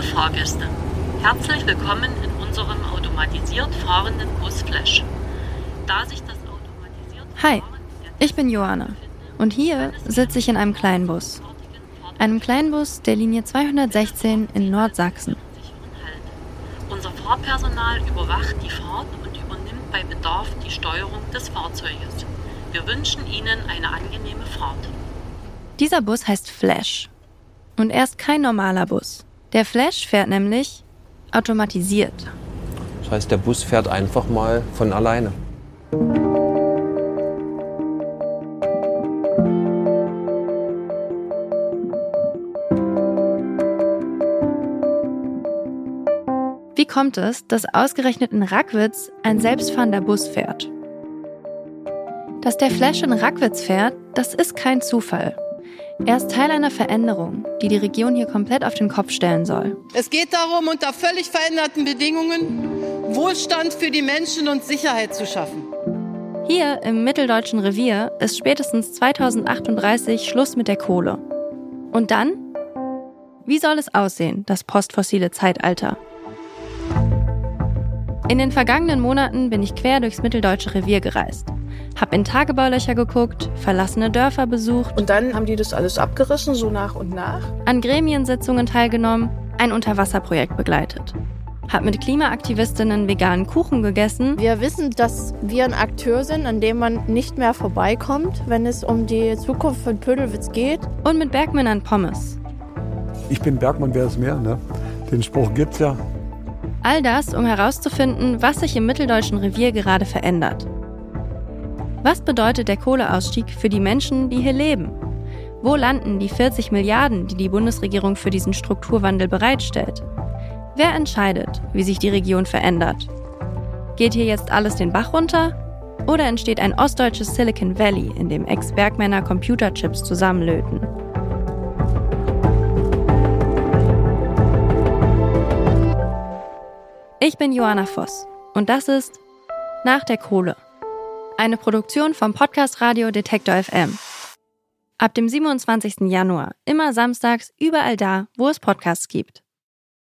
Liebe Fahrgäste, herzlich willkommen in unserem automatisiert fahrenden Bus Flash. Da sich das automatisiert Hi, ich bin Johanna und hier sitze ich in einem Kleinbus. Einem Kleinbus der Linie 216 in Nordsachsen. Unser Fahrpersonal überwacht die Fahrt und übernimmt bei Bedarf die Steuerung des Fahrzeuges. Wir wünschen Ihnen eine angenehme Fahrt. Dieser Bus heißt Flash. Und er ist kein normaler Bus. Der Flash fährt nämlich automatisiert. Das heißt, der Bus fährt einfach mal von alleine. Wie kommt es, dass ausgerechnet in Rackwitz ein selbstfahrender Bus fährt? Dass der Flash in Rackwitz fährt, das ist kein Zufall. Er ist Teil einer Veränderung, die die Region hier komplett auf den Kopf stellen soll. Es geht darum, unter völlig veränderten Bedingungen Wohlstand für die Menschen und Sicherheit zu schaffen. Hier im mitteldeutschen Revier ist spätestens 2038 Schluss mit der Kohle. Und dann? Wie soll es aussehen, das postfossile Zeitalter? In den vergangenen Monaten bin ich quer durchs mitteldeutsche Revier gereist. Hab in Tagebaulöcher geguckt, verlassene Dörfer besucht. Und dann haben die das alles abgerissen, so nach und nach. An Gremiensitzungen teilgenommen, ein Unterwasserprojekt begleitet. Hab mit Klimaaktivistinnen veganen Kuchen gegessen. Wir wissen, dass wir ein Akteur sind, an dem man nicht mehr vorbeikommt, wenn es um die Zukunft von Pödelwitz geht. Und mit Bergmännern Pommes. Ich bin Bergmann, wer ist mehr, ne? Den Spruch gibt's ja. All das, um herauszufinden, was sich im mitteldeutschen Revier gerade verändert. Was bedeutet der Kohleausstieg für die Menschen, die hier leben? Wo landen die 40 Milliarden, die die Bundesregierung für diesen Strukturwandel bereitstellt? Wer entscheidet, wie sich die Region verändert? Geht hier jetzt alles den Bach runter? Oder entsteht ein ostdeutsches Silicon Valley, in dem Ex-Bergmänner Computerchips zusammenlöten? Ich bin Johanna Voss und das ist Nach der Kohle. Eine Produktion vom Podcast Radio Detektor FM. Ab dem 27. Januar, immer samstags, überall da, wo es Podcasts gibt.